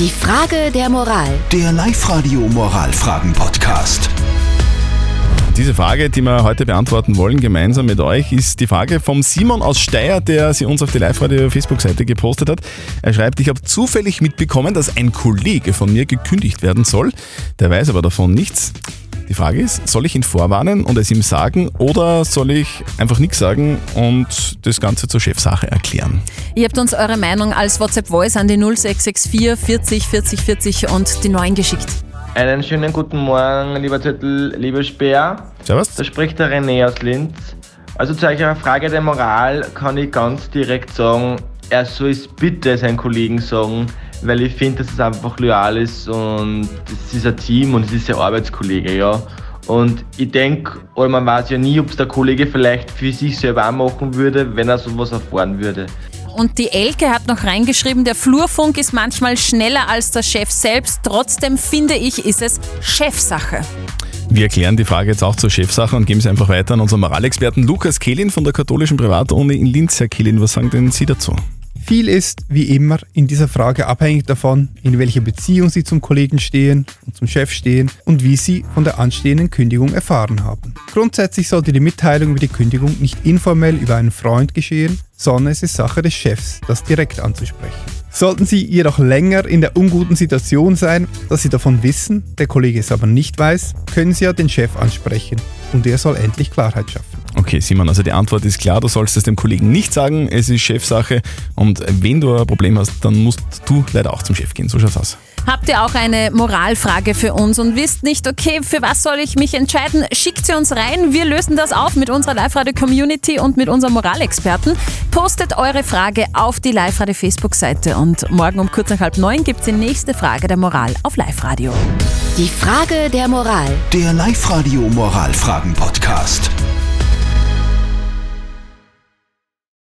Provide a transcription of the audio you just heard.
Die Frage der Moral. Der Live-Radio Moralfragen-Podcast. Diese Frage, die wir heute beantworten wollen, gemeinsam mit euch, ist die Frage vom Simon aus Steyr, der sie uns auf die Live-Radio-Facebook-Seite gepostet hat. Er schreibt, ich habe zufällig mitbekommen, dass ein Kollege von mir gekündigt werden soll. Der weiß aber davon nichts. Die Frage ist, soll ich ihn vorwarnen und es ihm sagen oder soll ich einfach nichts sagen und das Ganze zur Chefsache erklären? Ihr habt uns eure Meinung als WhatsApp-Voice an die 0664 40 40 40 und die 9 geschickt. Einen schönen guten Morgen, lieber Zettel, lieber Speer. Servus. Da spricht der René aus Linz. Also zu eurer Frage der Moral kann ich ganz direkt sagen, er soll es bitte seinen Kollegen sagen, weil ich finde, dass es einfach loyal ist und es ist ein Team und es ist ein Arbeitskollege, ja. Und ich denke, oder man weiß ja nie, ob es der Kollege vielleicht für sich selber auch machen würde, wenn er sowas erfahren würde. Und die Elke hat noch reingeschrieben, der Flurfunk ist manchmal schneller als der Chef selbst. Trotzdem finde ich, ist es Chefsache. Wir erklären die Frage jetzt auch zur Chefsache und geben sie einfach weiter an unseren Moralexperten Lukas Kehlin von der katholischen Privatuni in Linz. Herr Kehlin, was sagen denn Sie dazu? Viel ist, wie immer, in dieser Frage abhängig davon, in welcher Beziehung Sie zum Kollegen stehen und zum Chef stehen und wie Sie von der anstehenden Kündigung erfahren haben. Grundsätzlich sollte die Mitteilung über die Kündigung nicht informell über einen Freund geschehen, sondern es ist Sache des Chefs, das direkt anzusprechen. Sollten Sie jedoch länger in der unguten Situation sein, dass Sie davon wissen, der Kollege es aber nicht weiß, können Sie ja den Chef ansprechen und er soll endlich Klarheit schaffen. Okay, Simon, also die Antwort ist klar, du sollst es dem Kollegen nicht sagen, es ist Chefsache und wenn du ein Problem hast, dann musst du leider auch zum Chef gehen. So schaut's aus. Habt ihr auch eine Moralfrage für uns und wisst nicht, okay, für was soll ich mich entscheiden? Schickt sie uns rein. Wir lösen das auf mit unserer Live-Radio-Community und mit unserem Moralexperten. Postet eure Frage auf die Live-Radio-Facebook-Seite und morgen um kurz nach halb neun gibt es die nächste Frage der Moral auf Live-Radio. Die Frage der Moral. Der Live-Radio Moralfragen-Podcast.